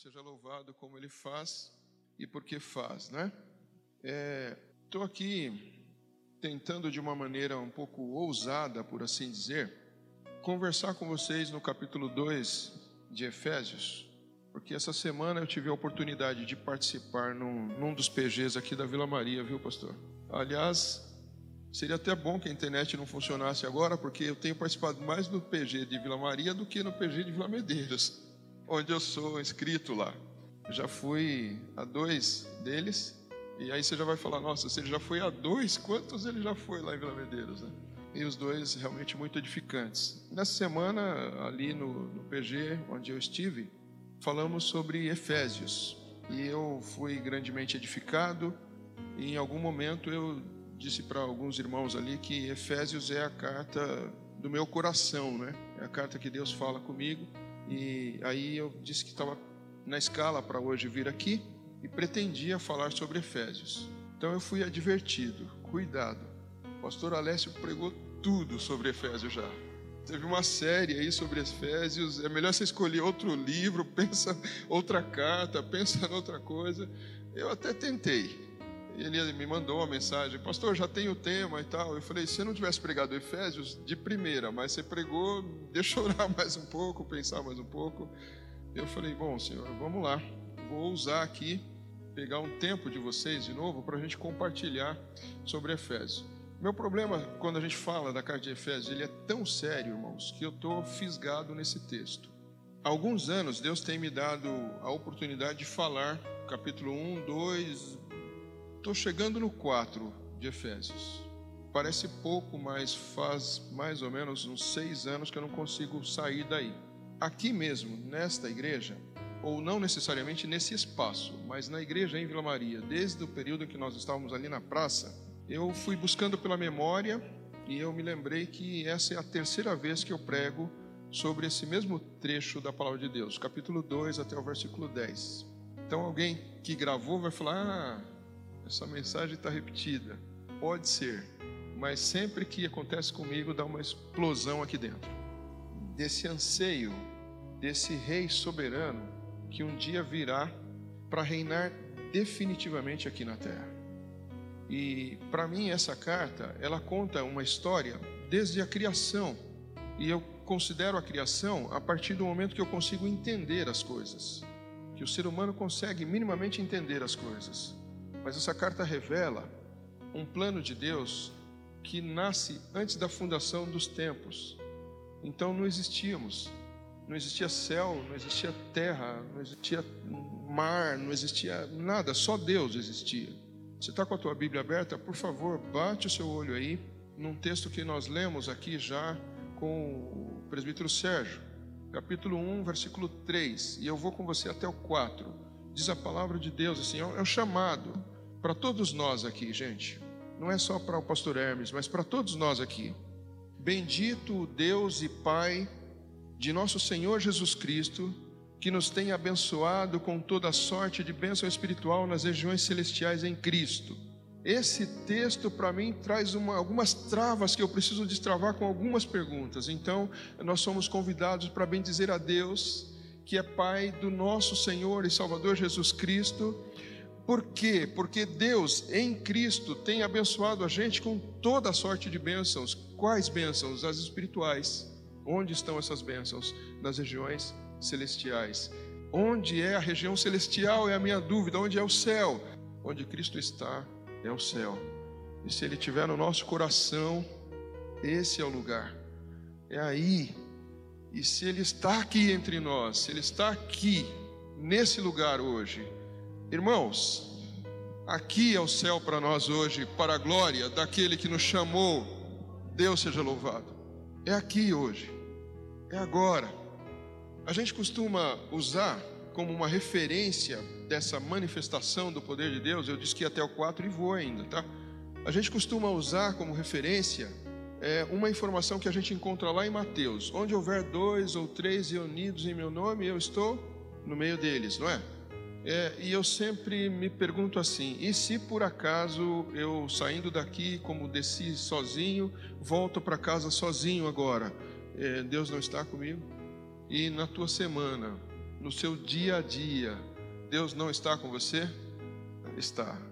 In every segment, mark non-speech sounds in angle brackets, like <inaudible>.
Seja louvado como Ele faz e porque faz, né? Estou é, aqui tentando de uma maneira um pouco ousada, por assim dizer, conversar com vocês no capítulo 2 de Efésios, porque essa semana eu tive a oportunidade de participar num, num dos PGs aqui da Vila Maria, viu, pastor? Aliás, seria até bom que a internet não funcionasse agora, porque eu tenho participado mais no PG de Vila Maria do que no PG de Vila Medeiros onde eu sou inscrito lá. Já fui a dois deles, e aí você já vai falar: nossa, se ele já foi a dois, quantos ele já foi lá em Vila Medeiros? Né? E os dois realmente muito edificantes. Nessa semana, ali no, no PG, onde eu estive, falamos sobre Efésios. E eu fui grandemente edificado. E em algum momento eu disse para alguns irmãos ali que Efésios é a carta do meu coração, né? É a carta que Deus fala comigo. E aí eu disse que estava na escala para hoje vir aqui e pretendia falar sobre Efésios. Então eu fui advertido, cuidado. O pastor Alessio pregou tudo sobre Efésios já. Teve uma série aí sobre Efésios. É melhor você escolher outro livro, <laughs> pensa outra carta, pensa outra coisa. Eu até tentei. Ele me mandou uma mensagem, pastor, já tem o tema e tal. Eu falei, se eu não tivesse pregado Efésios de primeira, mas você pregou, <laughs> deixa eu orar mais um pouco, pensar mais um pouco. Eu falei, bom, senhor, vamos lá. Vou usar aqui, pegar um tempo de vocês de novo para a gente compartilhar sobre Efésios. Meu problema quando a gente fala da carta de Efésios, ele é tão sério, irmãos, que eu estou fisgado nesse texto. Há alguns anos Deus tem me dado a oportunidade de falar capítulo 1, 2, Estou chegando no 4 de Efésios. Parece pouco, mas faz mais ou menos uns seis anos que eu não consigo sair daí. Aqui mesmo, nesta igreja, ou não necessariamente nesse espaço, mas na igreja em Vila Maria, desde o período que nós estávamos ali na praça, eu fui buscando pela memória e eu me lembrei que essa é a terceira vez que eu prego sobre esse mesmo trecho da palavra de Deus, capítulo 2 até o versículo 10. Então alguém que gravou vai falar: ah, essa mensagem está repetida. Pode ser, mas sempre que acontece comigo dá uma explosão aqui dentro. Desse anseio, desse rei soberano que um dia virá para reinar definitivamente aqui na terra. E para mim essa carta, ela conta uma história desde a criação. E eu considero a criação a partir do momento que eu consigo entender as coisas, que o ser humano consegue minimamente entender as coisas. Mas essa carta revela um plano de Deus que nasce antes da fundação dos tempos. Então não existíamos, não existia céu, não existia terra, não existia mar, não existia nada, só Deus existia. Você está com a tua Bíblia aberta? Por favor, bate o seu olho aí num texto que nós lemos aqui já com o presbítero Sérgio, capítulo 1, versículo 3, e eu vou com você até o 4 diz a palavra de Deus assim, é um é chamado para todos nós aqui, gente. Não é só para o pastor Hermes, mas para todos nós aqui. Bendito o Deus e Pai de nosso Senhor Jesus Cristo, que nos tem abençoado com toda sorte de bênção espiritual nas regiões celestiais em Cristo. Esse texto para mim traz uma, algumas travas que eu preciso destravar com algumas perguntas. Então, nós somos convidados para bendizer a Deus que é Pai do nosso Senhor e Salvador Jesus Cristo. Por quê? Porque Deus em Cristo tem abençoado a gente com toda sorte de bênçãos. Quais bênçãos? As espirituais. Onde estão essas bênçãos? Nas regiões celestiais. Onde é a região celestial? É a minha dúvida. Onde é o céu? Onde Cristo está, é o céu. E se Ele estiver no nosso coração, esse é o lugar. É aí e se Ele está aqui entre nós, se Ele está aqui, nesse lugar hoje, irmãos, aqui é o céu para nós hoje, para a glória daquele que nos chamou, Deus seja louvado. É aqui hoje, é agora. A gente costuma usar como uma referência dessa manifestação do poder de Deus, eu disse que até o 4 e vou ainda, tá? A gente costuma usar como referência é uma informação que a gente encontra lá em Mateus: onde houver dois ou três reunidos em meu nome, eu estou no meio deles, não é? é? e eu sempre me pergunto assim: e se por acaso eu saindo daqui, como desci sozinho, volto para casa sozinho agora? É, Deus não está comigo? E na tua semana, no seu dia a dia, Deus não está com você? Está.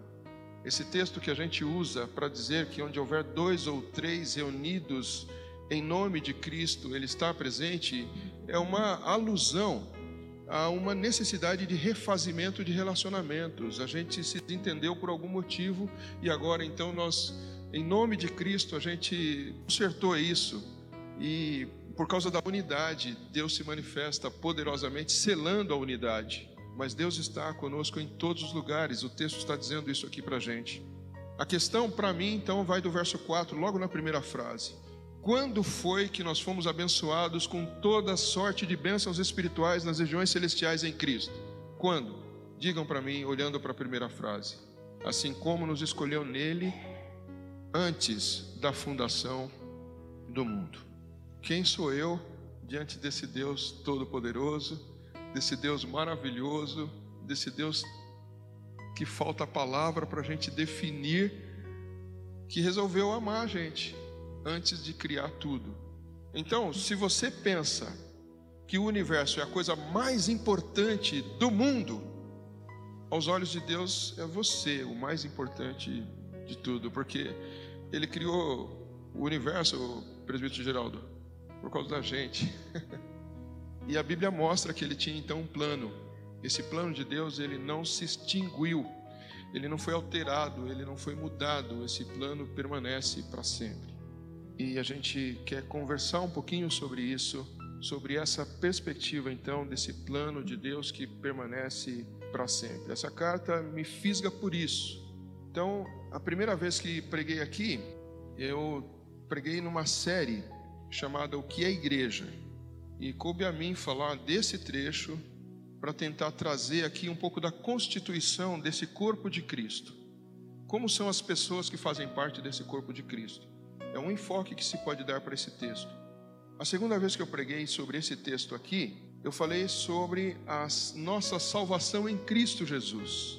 Esse texto que a gente usa para dizer que onde houver dois ou três reunidos em nome de Cristo, Ele está presente, é uma alusão a uma necessidade de refazimento de relacionamentos. A gente se entendeu por algum motivo e agora então nós, em nome de Cristo, a gente consertou isso e por causa da unidade, Deus se manifesta poderosamente, selando a unidade. Mas Deus está conosco em todos os lugares, o texto está dizendo isso aqui para a gente. A questão para mim, então, vai do verso 4, logo na primeira frase. Quando foi que nós fomos abençoados com toda sorte de bênçãos espirituais nas regiões celestiais em Cristo? Quando? Digam para mim, olhando para a primeira frase. Assim como nos escolheu nele antes da fundação do mundo. Quem sou eu diante desse Deus todo-poderoso, desse Deus maravilhoso, desse Deus que falta a palavra para a gente definir, que resolveu amar a gente antes de criar tudo. Então, se você pensa que o universo é a coisa mais importante do mundo, aos olhos de Deus é você o mais importante de tudo, porque Ele criou o universo, presbítero Geraldo, por causa da gente. <laughs> e a Bíblia mostra que Ele tinha então um plano. Esse plano de Deus, ele não se extinguiu, ele não foi alterado, ele não foi mudado, esse plano permanece para sempre. E a gente quer conversar um pouquinho sobre isso, sobre essa perspectiva então desse plano de Deus que permanece para sempre. Essa carta me fisga por isso. Então, a primeira vez que preguei aqui, eu preguei numa série chamada O que é Igreja. E coube a mim falar desse trecho para tentar trazer aqui um pouco da constituição desse corpo de Cristo. Como são as pessoas que fazem parte desse corpo de Cristo? É um enfoque que se pode dar para esse texto. A segunda vez que eu preguei sobre esse texto aqui, eu falei sobre a nossa salvação em Cristo Jesus.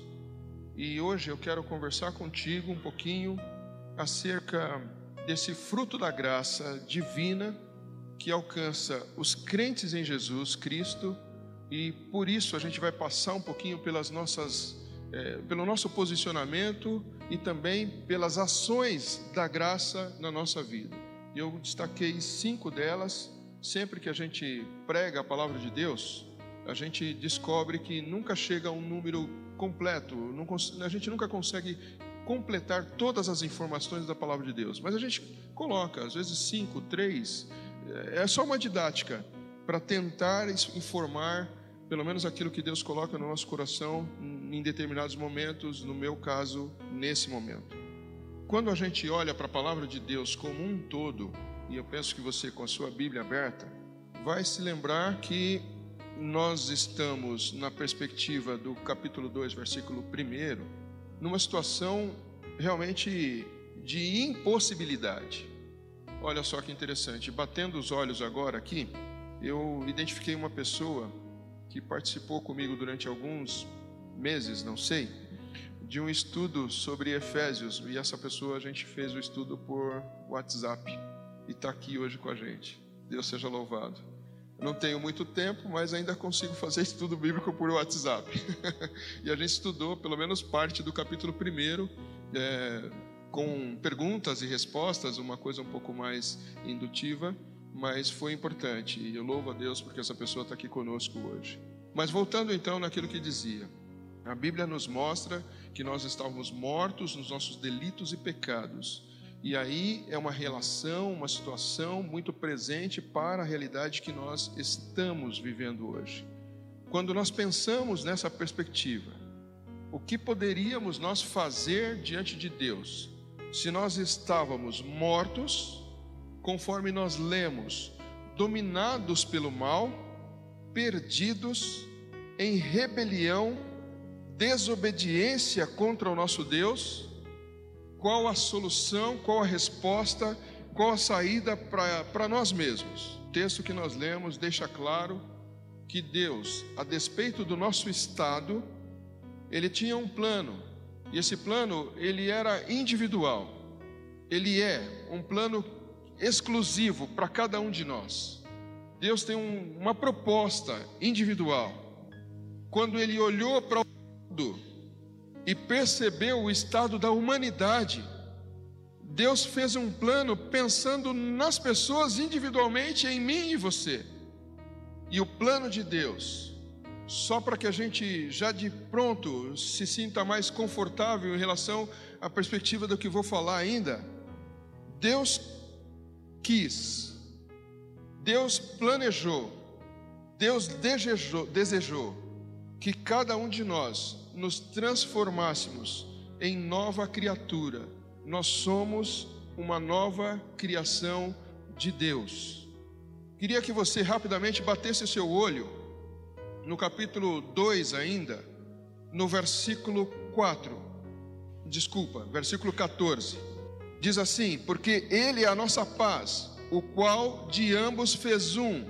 E hoje eu quero conversar contigo um pouquinho acerca desse fruto da graça divina que alcança os crentes em Jesus Cristo, e por isso a gente vai passar um pouquinho pelas nossas, é, pelo nosso posicionamento e também pelas ações da graça na nossa vida. Eu destaquei cinco delas. Sempre que a gente prega a palavra de Deus, a gente descobre que nunca chega a um número completo, a gente nunca consegue completar todas as informações da palavra de Deus, mas a gente coloca, às vezes, cinco, três, é só uma didática para tentar informar pelo menos aquilo que Deus coloca no nosso coração em determinados momentos, no meu caso, nesse momento. Quando a gente olha para a palavra de Deus como um todo, e eu penso que você com a sua Bíblia aberta, vai se lembrar que nós estamos na perspectiva do capítulo 2, versículo 1, numa situação realmente de impossibilidade. Olha só que interessante, batendo os olhos agora aqui, eu identifiquei uma pessoa que participou comigo durante alguns meses, não sei, de um estudo sobre Efésios. E essa pessoa a gente fez o estudo por WhatsApp e está aqui hoje com a gente. Deus seja louvado. Não tenho muito tempo, mas ainda consigo fazer <laughs> estudo bíblico por WhatsApp. <laughs> e a gente estudou pelo menos parte do capítulo 1, é, com perguntas e respostas, uma coisa um pouco mais indutiva mas foi importante. E eu louvo a Deus porque essa pessoa está aqui conosco hoje. Mas voltando então naquilo que dizia, a Bíblia nos mostra que nós estávamos mortos nos nossos delitos e pecados. E aí é uma relação, uma situação muito presente para a realidade que nós estamos vivendo hoje. Quando nós pensamos nessa perspectiva, o que poderíamos nós fazer diante de Deus se nós estávamos mortos conforme nós lemos, dominados pelo mal, perdidos, em rebelião, desobediência contra o nosso Deus, qual a solução, qual a resposta, qual a saída para nós mesmos? O texto que nós lemos deixa claro que Deus, a despeito do nosso estado, ele tinha um plano, e esse plano ele era individual. Ele é um plano exclusivo para cada um de nós. Deus tem um, uma proposta individual quando ele olhou para o mundo e percebeu o estado da humanidade, Deus fez um plano pensando nas pessoas individualmente, em mim e você. E o plano de Deus, só para que a gente já de pronto se sinta mais confortável em relação à perspectiva do que vou falar ainda, Deus quis, Deus planejou, Deus desejou, desejou que cada um de nós nos transformássemos em nova criatura. Nós somos uma nova criação de Deus. Queria que você rapidamente batesse o seu olho no capítulo 2 ainda, no versículo 4. Desculpa, versículo 14. Diz assim: Porque Ele é a nossa paz, o qual de ambos fez um,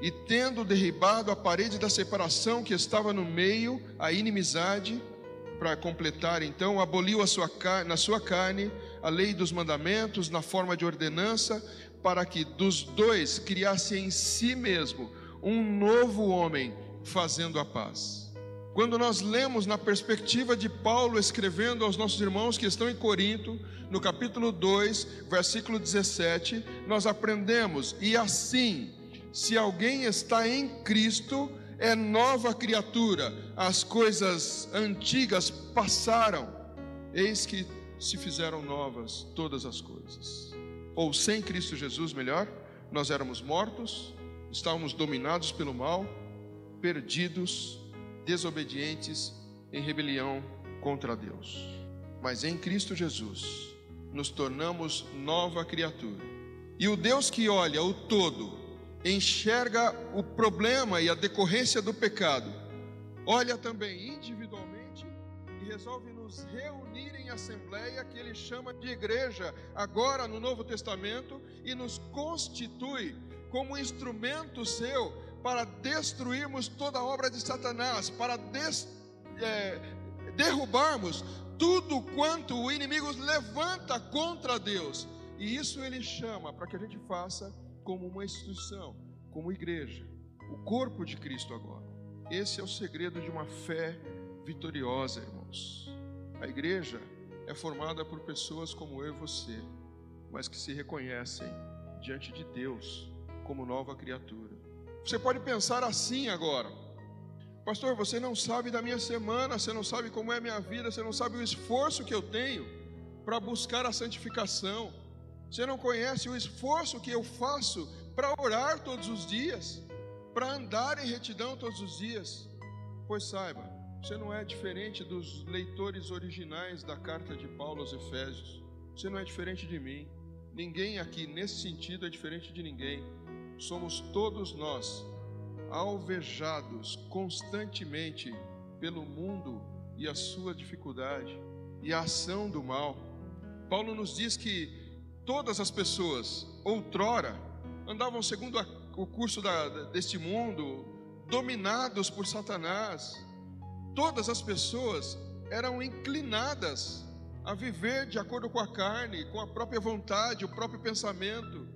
e tendo derribado a parede da separação que estava no meio, a inimizade, para completar, então, aboliu sua, na sua carne a lei dos mandamentos na forma de ordenança, para que dos dois criasse em si mesmo um novo homem, fazendo a paz. Quando nós lemos na perspectiva de Paulo escrevendo aos nossos irmãos que estão em Corinto, no capítulo 2, versículo 17, nós aprendemos: e assim, se alguém está em Cristo, é nova criatura, as coisas antigas passaram, eis que se fizeram novas todas as coisas. Ou sem Cristo Jesus, melhor, nós éramos mortos, estávamos dominados pelo mal, perdidos, desobedientes, em rebelião contra Deus. Mas em Cristo Jesus, nos tornamos nova criatura. E o Deus que olha o todo, enxerga o problema e a decorrência do pecado, olha também individualmente e resolve nos reunir em assembleia, que ele chama de igreja, agora no Novo Testamento, e nos constitui como instrumento seu para destruirmos toda obra de Satanás, para des, é, derrubarmos tudo quanto o inimigo levanta contra Deus. E isso ele chama para que a gente faça como uma instituição, como igreja, o corpo de Cristo agora. Esse é o segredo de uma fé vitoriosa, irmãos. A igreja é formada por pessoas como eu e você, mas que se reconhecem diante de Deus como nova criatura. Você pode pensar assim agora. Pastor, você não sabe da minha semana, você não sabe como é a minha vida, você não sabe o esforço que eu tenho para buscar a santificação. Você não conhece o esforço que eu faço para orar todos os dias, para andar em retidão todos os dias. Pois saiba, você não é diferente dos leitores originais da carta de Paulo aos Efésios. Você não é diferente de mim. Ninguém aqui nesse sentido é diferente de ninguém. Somos todos nós alvejados constantemente pelo mundo e a sua dificuldade e a ação do mal. Paulo nos diz que Todas as pessoas, outrora, andavam segundo a, o curso da, deste mundo, dominados por Satanás. Todas as pessoas eram inclinadas a viver de acordo com a carne, com a própria vontade, o próprio pensamento.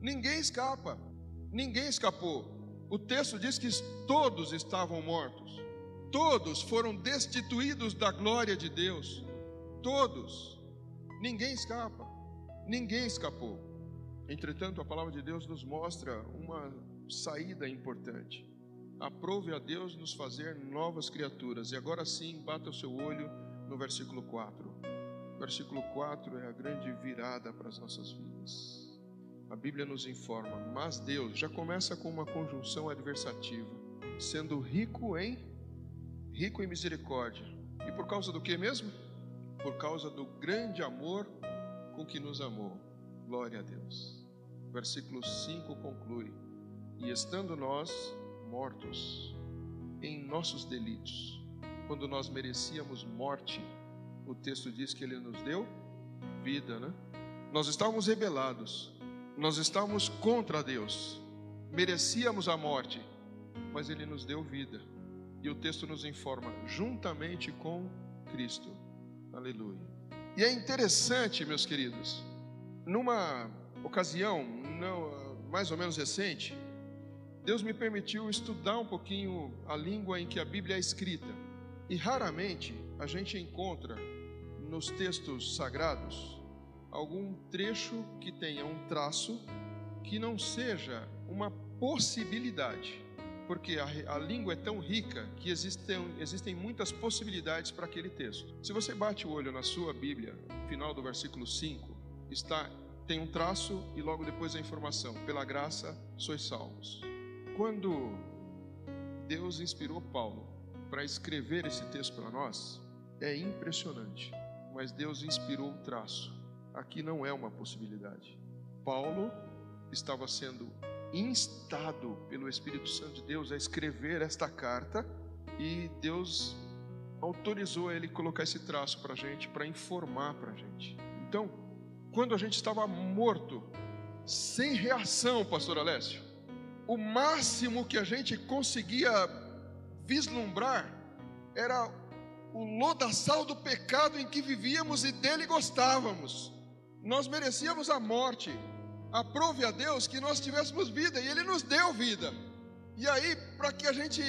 Ninguém escapa, ninguém escapou. O texto diz que todos estavam mortos, todos foram destituídos da glória de Deus, todos, ninguém escapa. Ninguém escapou. Entretanto, a palavra de Deus nos mostra uma saída importante. Aprove a Deus nos fazer novas criaturas. E agora sim, bata o seu olho no versículo 4. O versículo 4 é a grande virada para as nossas vidas. A Bíblia nos informa, mas Deus já começa com uma conjunção adversativa, sendo rico em rico em misericórdia. E por causa do que mesmo? Por causa do grande amor com que nos amou. Glória a Deus. Versículo 5 conclui: E estando nós mortos em nossos delitos, quando nós merecíamos morte, o texto diz que ele nos deu vida, né? Nós estávamos rebelados, nós estávamos contra Deus, merecíamos a morte, mas ele nos deu vida. E o texto nos informa, juntamente com Cristo. Aleluia. E é interessante, meus queridos, numa ocasião não, mais ou menos recente, Deus me permitiu estudar um pouquinho a língua em que a Bíblia é escrita. E raramente a gente encontra nos textos sagrados algum trecho que tenha um traço que não seja uma possibilidade, porque a, a língua é tão rica que existem, existem muitas possibilidades para aquele texto. Se você bate o olho na sua Bíblia, final do versículo 5, está tem um traço e logo depois a informação: pela graça sois salvos. Quando Deus inspirou Paulo para escrever esse texto para nós, é impressionante, mas Deus inspirou o traço. Aqui não é uma possibilidade. Paulo estava sendo instado pelo Espírito Santo de Deus a escrever esta carta e Deus autorizou ele colocar esse traço para a gente, para informar para a gente. Então, quando a gente estava morto, sem reação, pastor Alessio, o máximo que a gente conseguia vislumbrar era o lodaçal do pecado em que vivíamos e dele gostávamos. Nós merecíamos a morte. Aprove a Deus que nós tivéssemos vida e Ele nos deu vida. E aí, para que a gente,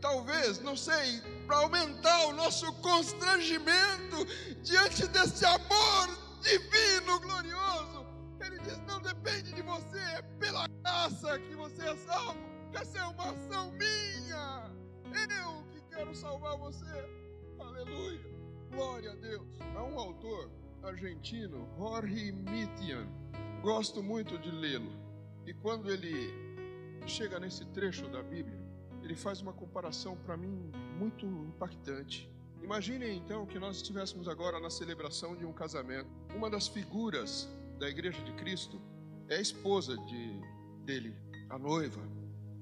talvez, não sei, para aumentar o nosso constrangimento diante desse amor divino, glorioso. Ele diz: não depende de você, é pela graça que você é salvo. Essa é uma ação minha. Eu que quero salvar você. Aleluia. Glória a Deus. Há um autor argentino, Jorge Mitian. Gosto muito de lê-lo. E quando ele chega nesse trecho da Bíblia, ele faz uma comparação para mim muito impactante. Imaginem então que nós estivéssemos agora na celebração de um casamento. Uma das figuras da Igreja de Cristo é a esposa de, dele, a noiva.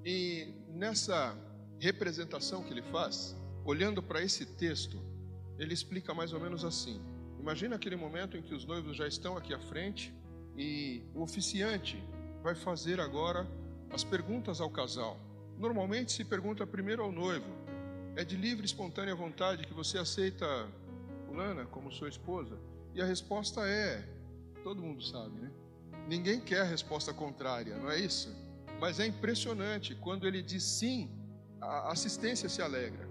E nessa representação que ele faz, olhando para esse texto, ele explica mais ou menos assim: Imagina aquele momento em que os noivos já estão aqui à frente e o oficiante vai fazer agora as perguntas ao casal. Normalmente se pergunta primeiro ao noivo, é de livre, espontânea vontade que você aceita fulana como sua esposa? E a resposta é, todo mundo sabe, né? Ninguém quer a resposta contrária, não é isso? Mas é impressionante, quando ele diz sim, a assistência se alegra.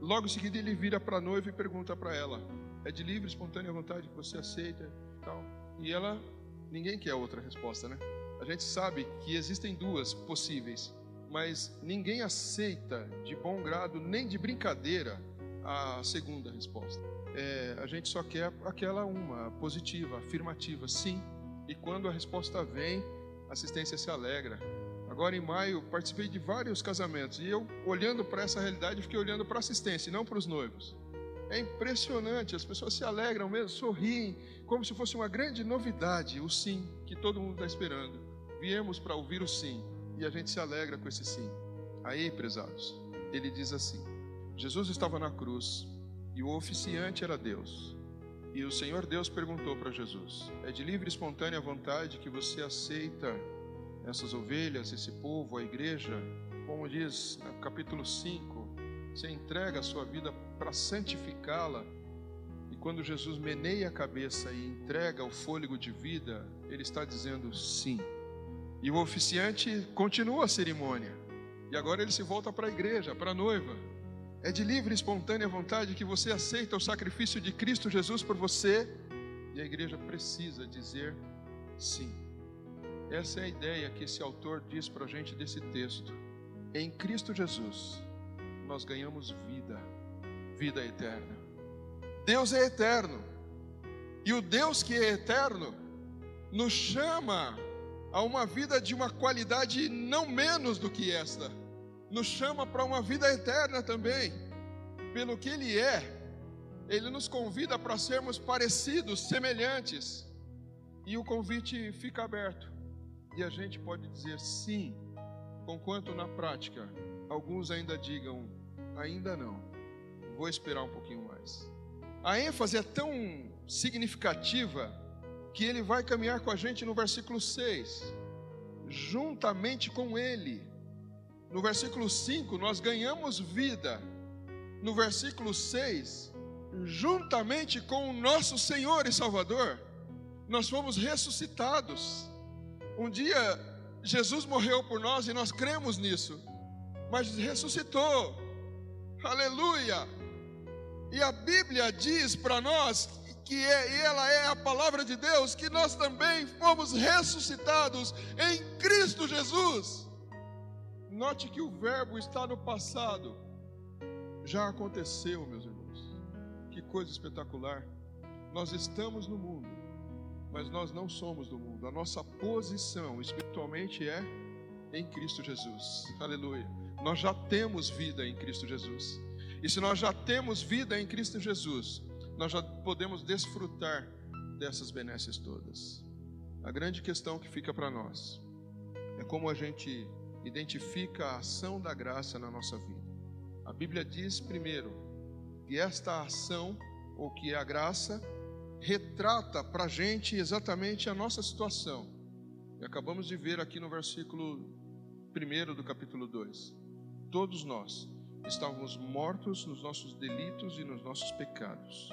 Logo em seguida ele vira para a noiva e pergunta para ela: é de livre, espontânea vontade que você aceita e tal? E ela, ninguém quer outra resposta, né? A gente sabe que existem duas possíveis mas ninguém aceita de bom grado, nem de brincadeira, a segunda resposta. É, a gente só quer aquela uma, positiva, afirmativa, sim. E quando a resposta vem, a assistência se alegra. Agora em maio, participei de vários casamentos e eu, olhando para essa realidade, fiquei olhando para a assistência e não para os noivos. É impressionante, as pessoas se alegram mesmo, sorriem, como se fosse uma grande novidade, o sim, que todo mundo está esperando. Viemos para ouvir o sim e a gente se alegra com esse sim. Aí, prezados, ele diz assim: Jesus estava na cruz e o oficiante era Deus. E o Senhor Deus perguntou para Jesus: É de livre e espontânea vontade que você aceita essas ovelhas, esse povo, a igreja? Como diz no capítulo 5, você entrega a sua vida para santificá-la. E quando Jesus meneia a cabeça e entrega o fôlego de vida, ele está dizendo sim. E o oficiante continua a cerimônia. E agora ele se volta para a igreja, para a noiva. É de livre e espontânea vontade que você aceita o sacrifício de Cristo Jesus por você. E a igreja precisa dizer sim. Essa é a ideia que esse autor diz para a gente desse texto. Em Cristo Jesus, nós ganhamos vida, vida eterna. Deus é eterno. E o Deus que é eterno nos chama a uma vida de uma qualidade não menos do que esta. Nos chama para uma vida eterna também. Pelo que Ele é, Ele nos convida para sermos parecidos, semelhantes. E o convite fica aberto. E a gente pode dizer sim, conquanto na prática alguns ainda digam ainda não. Vou esperar um pouquinho mais. A ênfase é tão significativa que ele vai caminhar com a gente no versículo 6, juntamente com ele. No versículo 5, nós ganhamos vida. No versículo 6, juntamente com o nosso Senhor e Salvador, nós fomos ressuscitados. Um dia Jesus morreu por nós e nós cremos nisso, mas ressuscitou. Aleluia! E a Bíblia diz para nós que é, ela é a palavra de Deus, que nós também fomos ressuscitados em Cristo Jesus. Note que o verbo está no passado. Já aconteceu, meus irmãos. Que coisa espetacular. Nós estamos no mundo, mas nós não somos do mundo. A nossa posição espiritualmente é em Cristo Jesus. Aleluia. Nós já temos vida em Cristo Jesus. E se nós já temos vida em Cristo Jesus, nós já podemos desfrutar dessas benesses todas. A grande questão que fica para nós é como a gente identifica a ação da graça na nossa vida. A Bíblia diz primeiro que esta ação, ou que a graça, retrata para a gente exatamente a nossa situação. E acabamos de ver aqui no versículo 1 do capítulo 2. Todos nós estávamos mortos nos nossos delitos e nos nossos pecados.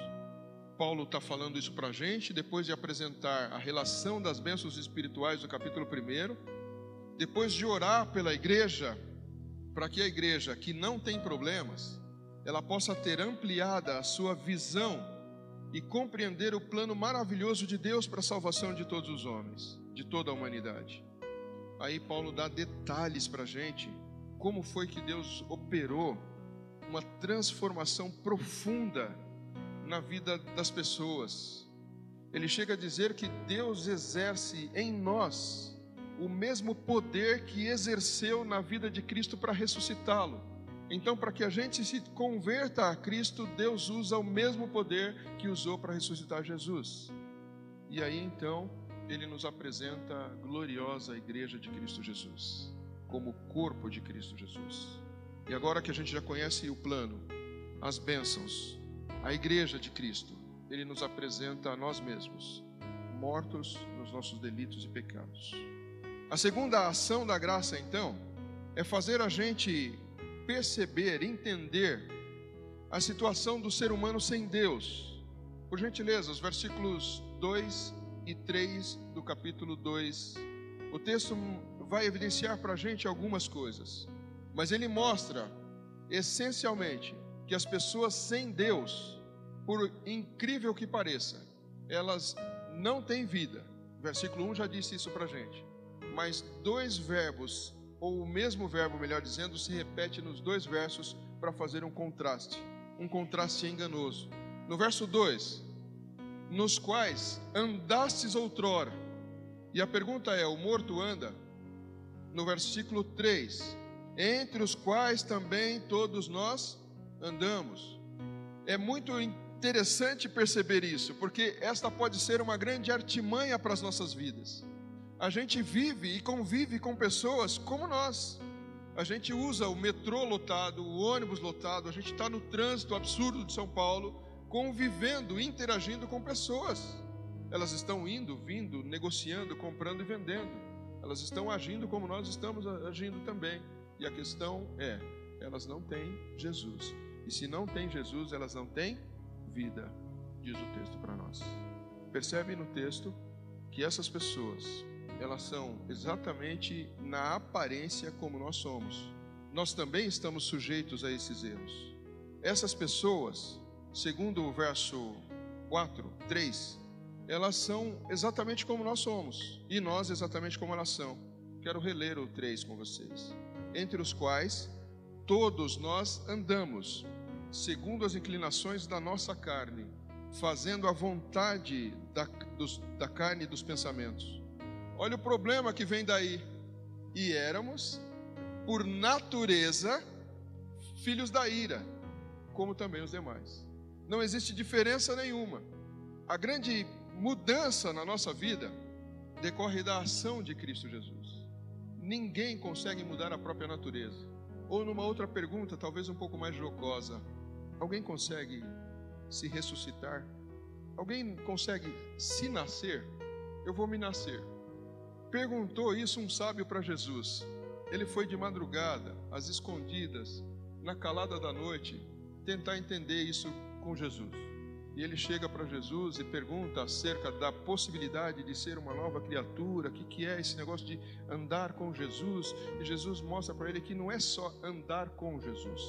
Paulo está falando isso para a gente, depois de apresentar a relação das bênçãos espirituais do capítulo 1, depois de orar pela igreja, para que a igreja que não tem problemas, ela possa ter ampliada a sua visão e compreender o plano maravilhoso de Deus para a salvação de todos os homens, de toda a humanidade. Aí Paulo dá detalhes para a gente como foi que Deus operou uma transformação profunda na vida das pessoas. Ele chega a dizer que Deus exerce em nós o mesmo poder que exerceu na vida de Cristo para ressuscitá-lo. Então, para que a gente se converta a Cristo, Deus usa o mesmo poder que usou para ressuscitar Jesus. E aí então, ele nos apresenta a gloriosa igreja de Cristo Jesus como corpo de Cristo Jesus. E agora que a gente já conhece o plano, as bênçãos, a igreja de Cristo, ele nos apresenta a nós mesmos, mortos nos nossos delitos e pecados. A segunda ação da graça, então, é fazer a gente perceber, entender a situação do ser humano sem Deus. Por gentileza, os versículos 2 e 3 do capítulo 2. O texto vai evidenciar para a gente algumas coisas, mas ele mostra, essencialmente, que as pessoas sem Deus, por incrível que pareça, elas não têm vida. Versículo 1 já disse isso para a gente. Mas dois verbos, ou o mesmo verbo, melhor dizendo, se repete nos dois versos para fazer um contraste, um contraste enganoso. No verso 2, nos quais andastes outrora. E a pergunta é: o morto anda? No versículo 3: Entre os quais também todos nós andamos. É muito interessante perceber isso, porque esta pode ser uma grande artimanha para as nossas vidas. A gente vive e convive com pessoas como nós. A gente usa o metrô lotado, o ônibus lotado, a gente está no trânsito absurdo de São Paulo, convivendo, interagindo com pessoas. Elas estão indo, vindo, negociando, comprando e vendendo elas estão agindo como nós estamos agindo também. E a questão é, elas não têm Jesus. E se não têm Jesus, elas não têm vida, diz o texto para nós. Percebe no texto que essas pessoas, elas são exatamente na aparência como nós somos. Nós também estamos sujeitos a esses erros. Essas pessoas, segundo o verso 4, 3, elas são exatamente como nós somos, e nós exatamente como elas são. Quero reler o 3 com vocês. Entre os quais todos nós andamos, segundo as inclinações da nossa carne, fazendo a vontade da, dos, da carne e dos pensamentos. Olha o problema que vem daí. E éramos, por natureza, filhos da ira, como também os demais. Não existe diferença nenhuma. A grande mudança na nossa vida decorre da ação de Cristo Jesus. Ninguém consegue mudar a própria natureza. Ou numa outra pergunta, talvez um pouco mais jocosa, alguém consegue se ressuscitar? Alguém consegue se nascer? Eu vou me nascer. Perguntou isso um sábio para Jesus. Ele foi de madrugada, às escondidas, na calada da noite, tentar entender isso com Jesus. E ele chega para Jesus e pergunta acerca da possibilidade de ser uma nova criatura, o que, que é esse negócio de andar com Jesus, e Jesus mostra para ele que não é só andar com Jesus.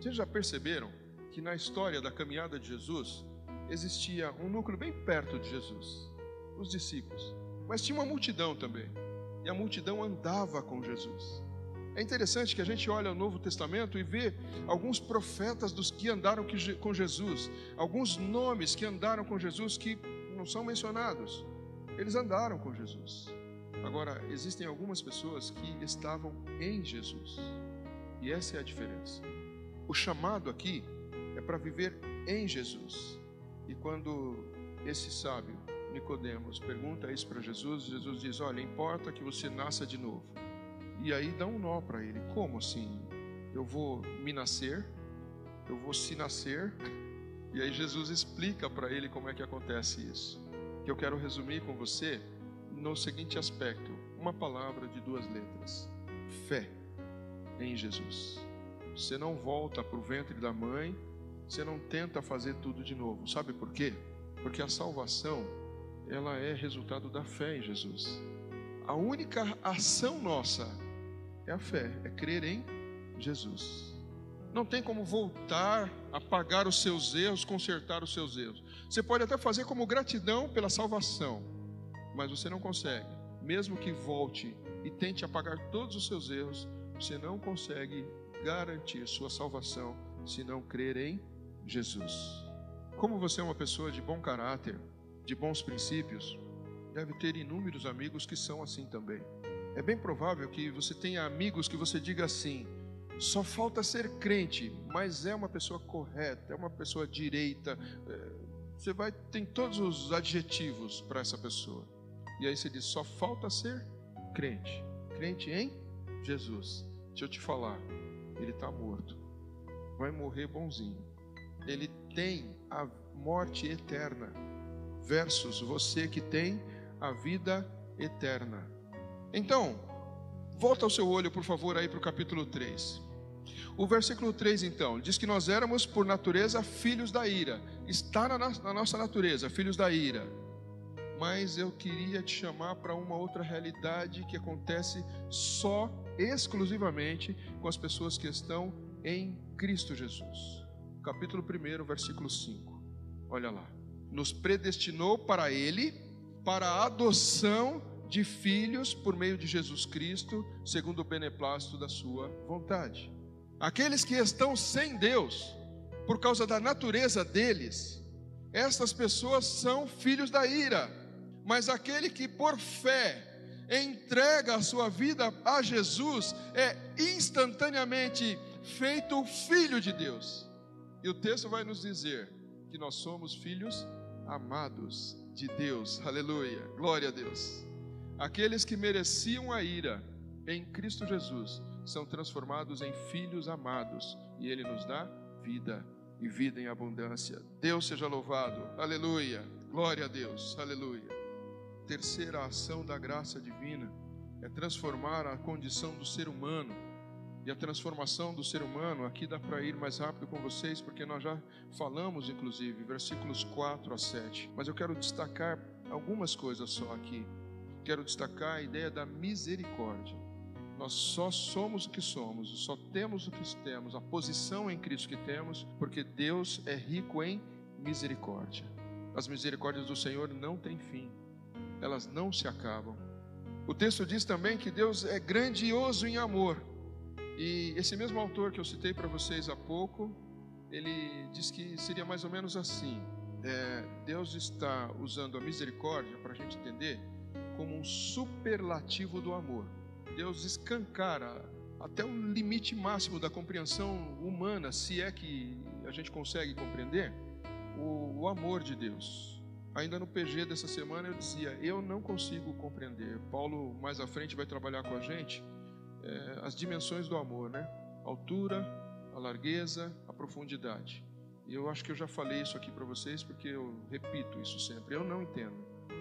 Vocês já perceberam que na história da caminhada de Jesus existia um núcleo bem perto de Jesus, os discípulos, mas tinha uma multidão também, e a multidão andava com Jesus. É interessante que a gente olha o Novo Testamento e vê alguns profetas dos que andaram com Jesus, alguns nomes que andaram com Jesus que não são mencionados. Eles andaram com Jesus. Agora, existem algumas pessoas que estavam em Jesus. E essa é a diferença. O chamado aqui é para viver em Jesus. E quando esse sábio Nicodemos pergunta isso para Jesus, Jesus diz: "Olha, importa que você nasça de novo". E aí dá um nó para ele. Como assim? Eu vou me nascer? Eu vou se nascer? E aí Jesus explica para ele como é que acontece isso. Que eu quero resumir com você no seguinte aspecto: uma palavra de duas letras: fé em Jesus. Você não volta para o ventre da mãe, você não tenta fazer tudo de novo. Sabe por quê? Porque a salvação ela é resultado da fé em Jesus. A única ação nossa é a fé, é crer em Jesus. Não tem como voltar a pagar os seus erros, consertar os seus erros. Você pode até fazer como gratidão pela salvação, mas você não consegue. Mesmo que volte e tente apagar todos os seus erros, você não consegue garantir sua salvação se não crer em Jesus. Como você é uma pessoa de bom caráter, de bons princípios, deve ter inúmeros amigos que são assim também. É bem provável que você tenha amigos que você diga assim: só falta ser crente, mas é uma pessoa correta, é uma pessoa direita. É, você vai tem todos os adjetivos para essa pessoa. E aí você diz: só falta ser crente. Crente em Jesus. Deixa eu te falar, ele está morto. Vai morrer bonzinho. Ele tem a morte eterna. Versus você que tem a vida eterna. Então, volta o seu olho, por favor, aí para o capítulo 3. O versículo 3, então, diz que nós éramos, por natureza, filhos da ira. Está na, na nossa natureza, filhos da ira. Mas eu queria te chamar para uma outra realidade que acontece só, exclusivamente, com as pessoas que estão em Cristo Jesus. Capítulo 1, versículo 5. Olha lá. Nos predestinou para Ele, para a adoção de filhos por meio de Jesus Cristo, segundo o beneplácito da sua vontade. Aqueles que estão sem Deus, por causa da natureza deles, estas pessoas são filhos da ira. Mas aquele que por fé entrega a sua vida a Jesus é instantaneamente feito filho de Deus. E o texto vai nos dizer que nós somos filhos amados de Deus. Aleluia. Glória a Deus. Aqueles que mereciam a ira em Cristo Jesus são transformados em filhos amados e Ele nos dá vida e vida em abundância. Deus seja louvado, aleluia, glória a Deus, aleluia. Terceira ação da graça divina é transformar a condição do ser humano. E a transformação do ser humano, aqui dá para ir mais rápido com vocês, porque nós já falamos, inclusive, versículos 4 a 7. Mas eu quero destacar algumas coisas só aqui quero destacar a ideia da misericórdia. Nós só somos o que somos, só temos o que temos, a posição em Cristo que temos, porque Deus é rico em misericórdia. As misericórdias do Senhor não têm fim, elas não se acabam. O texto diz também que Deus é grandioso em amor. E esse mesmo autor que eu citei para vocês há pouco, ele diz que seria mais ou menos assim: é, Deus está usando a misericórdia para a gente entender como um superlativo do amor. Deus escancara até o limite máximo da compreensão humana, se é que a gente consegue compreender, o, o amor de Deus. Ainda no PG dessa semana eu dizia, eu não consigo compreender. Paulo mais à frente vai trabalhar com a gente é, as dimensões do amor, né? Altura, a largueza, a profundidade. E eu acho que eu já falei isso aqui para vocês porque eu repito isso sempre. Eu não entendo.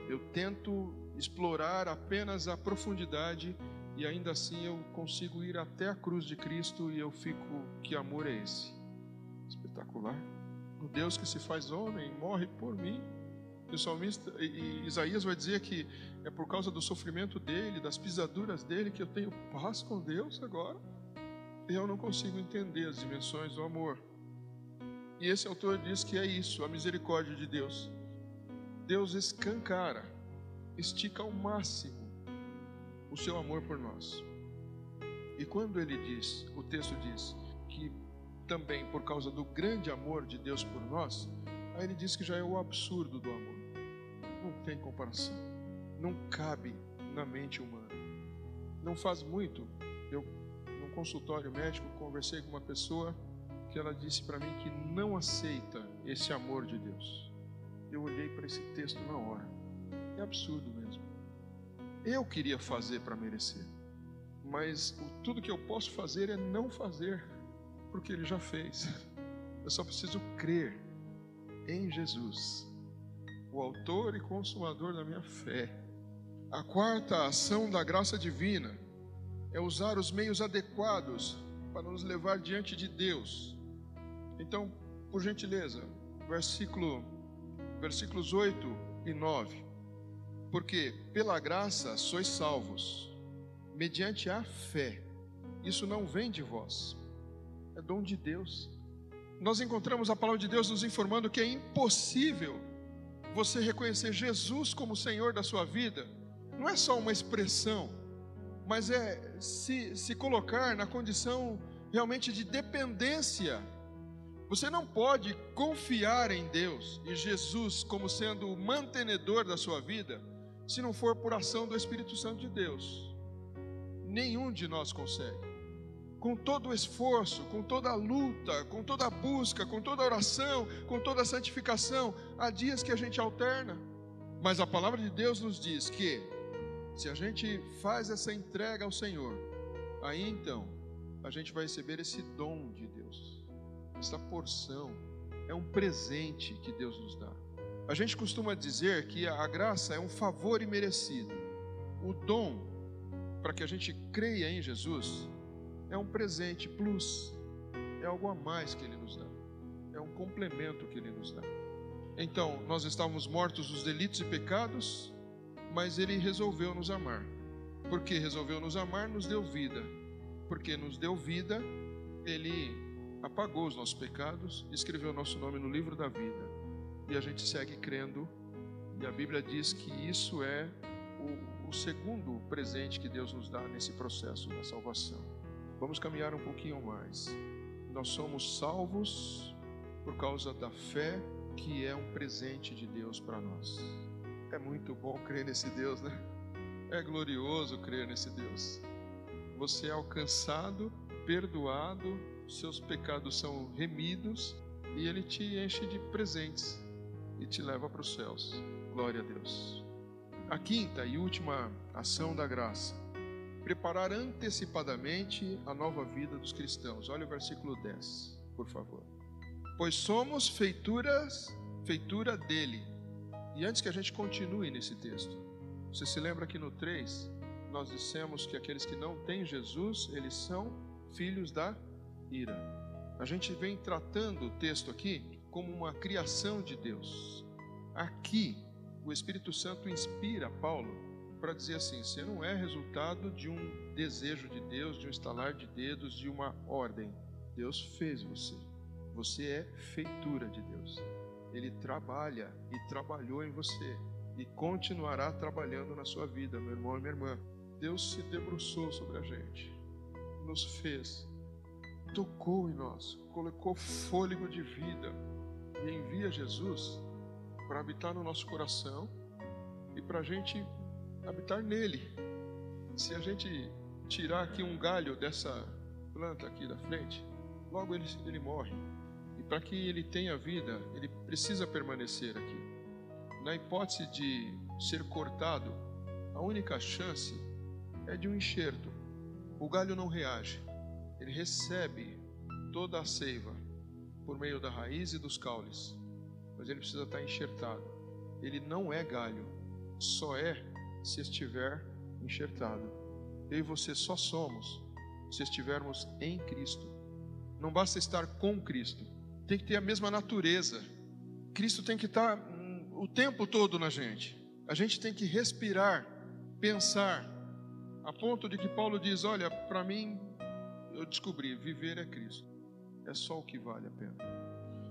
Eu tento explorar apenas a profundidade e ainda assim eu consigo ir até a cruz de Cristo e eu fico, que amor é esse? Espetacular. o Deus que se faz homem morre por mim. E o salmista, e Isaías vai dizer que é por causa do sofrimento dele, das pisaduras dele, que eu tenho paz com Deus agora. E eu não consigo entender as dimensões do amor. E esse autor diz que é isso, a misericórdia de Deus. Deus escancara, estica ao máximo o seu amor por nós. E quando ele diz, o texto diz, que também por causa do grande amor de Deus por nós, aí ele diz que já é o absurdo do amor. Não tem comparação. Não cabe na mente humana. Não faz muito, eu num consultório médico conversei com uma pessoa que ela disse para mim que não aceita esse amor de Deus. Eu olhei para esse texto na hora. Absurdo mesmo. Eu queria fazer para merecer, mas tudo que eu posso fazer é não fazer porque Ele já fez. <laughs> Eu só preciso crer em Jesus, o Autor e Consumador da minha fé. A quarta ação da graça divina é usar os meios adequados para nos levar diante de Deus. Então, por gentileza, versículo, versículos 8 e 9. Porque pela graça sois salvos, mediante a fé. Isso não vem de vós, é dom de Deus. Nós encontramos a palavra de Deus nos informando que é impossível você reconhecer Jesus como Senhor da sua vida. Não é só uma expressão, mas é se, se colocar na condição realmente de dependência. Você não pode confiar em Deus e Jesus como sendo o mantenedor da sua vida, se não for por ação do Espírito Santo de Deus. Nenhum de nós consegue com todo o esforço, com toda a luta, com toda a busca, com toda a oração, com toda a santificação, há dias que a gente alterna, mas a palavra de Deus nos diz que, se a gente faz essa entrega ao Senhor, aí então a gente vai receber esse dom de Deus, essa porção, é um presente que Deus nos dá. A gente costuma dizer que a graça é um favor imerecido, o dom para que a gente creia em Jesus é um presente plus, é algo a mais que Ele nos dá, é um complemento que Ele nos dá. Então, nós estávamos mortos dos delitos e pecados, mas Ele resolveu nos amar. Porque resolveu nos amar, nos deu vida. Porque nos deu vida, Ele apagou os nossos pecados, escreveu o nosso nome no livro da vida. E a gente segue crendo, e a Bíblia diz que isso é o, o segundo presente que Deus nos dá nesse processo da salvação. Vamos caminhar um pouquinho mais. Nós somos salvos por causa da fé que é um presente de Deus para nós. É muito bom crer nesse Deus, né? É glorioso crer nesse Deus. Você é alcançado, perdoado, seus pecados são remidos e ele te enche de presentes e te leva para os céus. Glória a Deus. A quinta e última ação da graça preparar antecipadamente a nova vida dos cristãos. Olha o versículo 10, por favor. Pois somos feituras, feitura dele. E antes que a gente continue nesse texto, você se lembra que no 3 nós dissemos que aqueles que não têm Jesus, eles são filhos da ira. A gente vem tratando o texto aqui como uma criação de Deus. Aqui, o Espírito Santo inspira Paulo para dizer assim: você não é resultado de um desejo de Deus, de um estalar de dedos, de uma ordem. Deus fez você. Você é feitura de Deus. Ele trabalha e trabalhou em você e continuará trabalhando na sua vida, meu irmão e minha irmã. Deus se debruçou sobre a gente, nos fez, tocou em nós, colocou fôlego de vida e envia Jesus para habitar no nosso coração e para a gente habitar nele. Se a gente tirar aqui um galho dessa planta aqui da frente, logo ele, ele morre. E para que ele tenha vida, ele precisa permanecer aqui. Na hipótese de ser cortado, a única chance é de um enxerto. O galho não reage, ele recebe toda a seiva por meio da raiz e dos caules, mas ele precisa estar enxertado. Ele não é galho, só é se estiver enxertado. Eu e você só somos se estivermos em Cristo. Não basta estar com Cristo, tem que ter a mesma natureza. Cristo tem que estar hum, o tempo todo na gente. A gente tem que respirar, pensar, a ponto de que Paulo diz: Olha, para mim, eu descobri, viver é Cristo, é só o que vale a pena.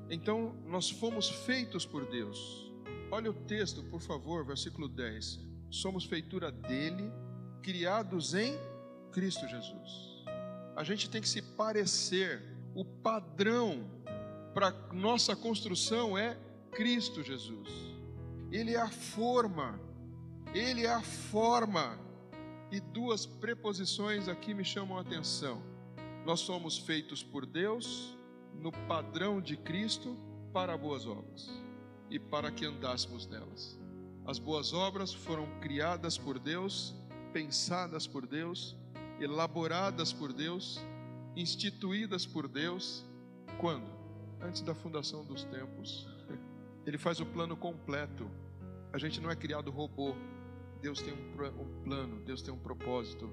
Então, nós fomos feitos por Deus. Olha o texto, por favor, versículo 10. Somos feitura dele, criados em Cristo Jesus. A gente tem que se parecer, o padrão para nossa construção é Cristo Jesus. Ele é a forma, ele é a forma. E duas preposições aqui me chamam a atenção. Nós somos feitos por Deus no padrão de Cristo para boas obras e para que andássemos nelas. As boas obras foram criadas por Deus, pensadas por Deus, elaboradas por Deus, instituídas por Deus. Quando? Antes da fundação dos tempos. <laughs> Ele faz o plano completo. A gente não é criado robô. Deus tem um, plano, Deus tem um propósito.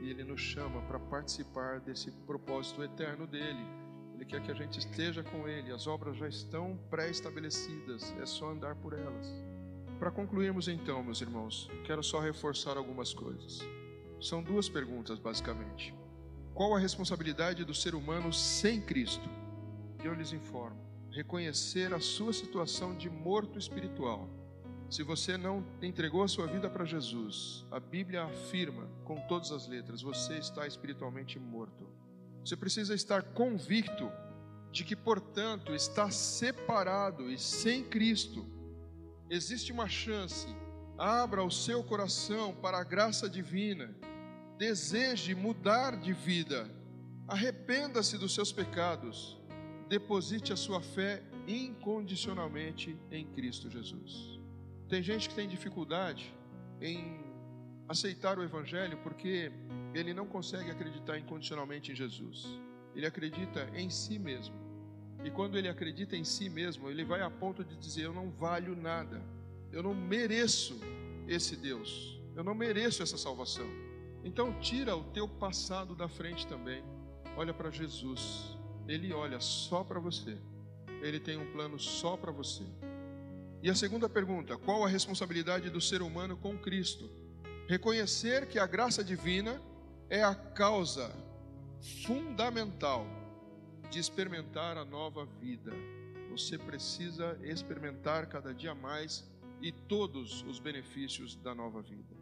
E Ele nos chama para participar desse propósito eterno dele. Ele quer que a gente esteja com Ele. As obras já estão pré-estabelecidas, é só andar por elas. Para concluirmos então, meus irmãos, quero só reforçar algumas coisas. São duas perguntas, basicamente. Qual a responsabilidade do ser humano sem Cristo? Eu lhes informo: reconhecer a sua situação de morto espiritual. Se você não entregou a sua vida para Jesus, a Bíblia afirma com todas as letras: você está espiritualmente morto. Você precisa estar convicto de que, portanto, está separado e sem Cristo. Existe uma chance. Abra o seu coração para a graça divina. Deseje mudar de vida. Arrependa-se dos seus pecados deposite a sua fé incondicionalmente em Cristo Jesus. Tem gente que tem dificuldade em aceitar o Evangelho porque ele não consegue acreditar incondicionalmente em Jesus. Ele acredita em si mesmo. E quando ele acredita em si mesmo, ele vai a ponto de dizer: Eu não valho nada, eu não mereço esse Deus, eu não mereço essa salvação. Então, tira o teu passado da frente também, olha para Jesus, ele olha só para você. Ele tem um plano só para você. E a segunda pergunta: qual a responsabilidade do ser humano com Cristo? Reconhecer que a graça divina é a causa fundamental de experimentar a nova vida. Você precisa experimentar cada dia mais e todos os benefícios da nova vida.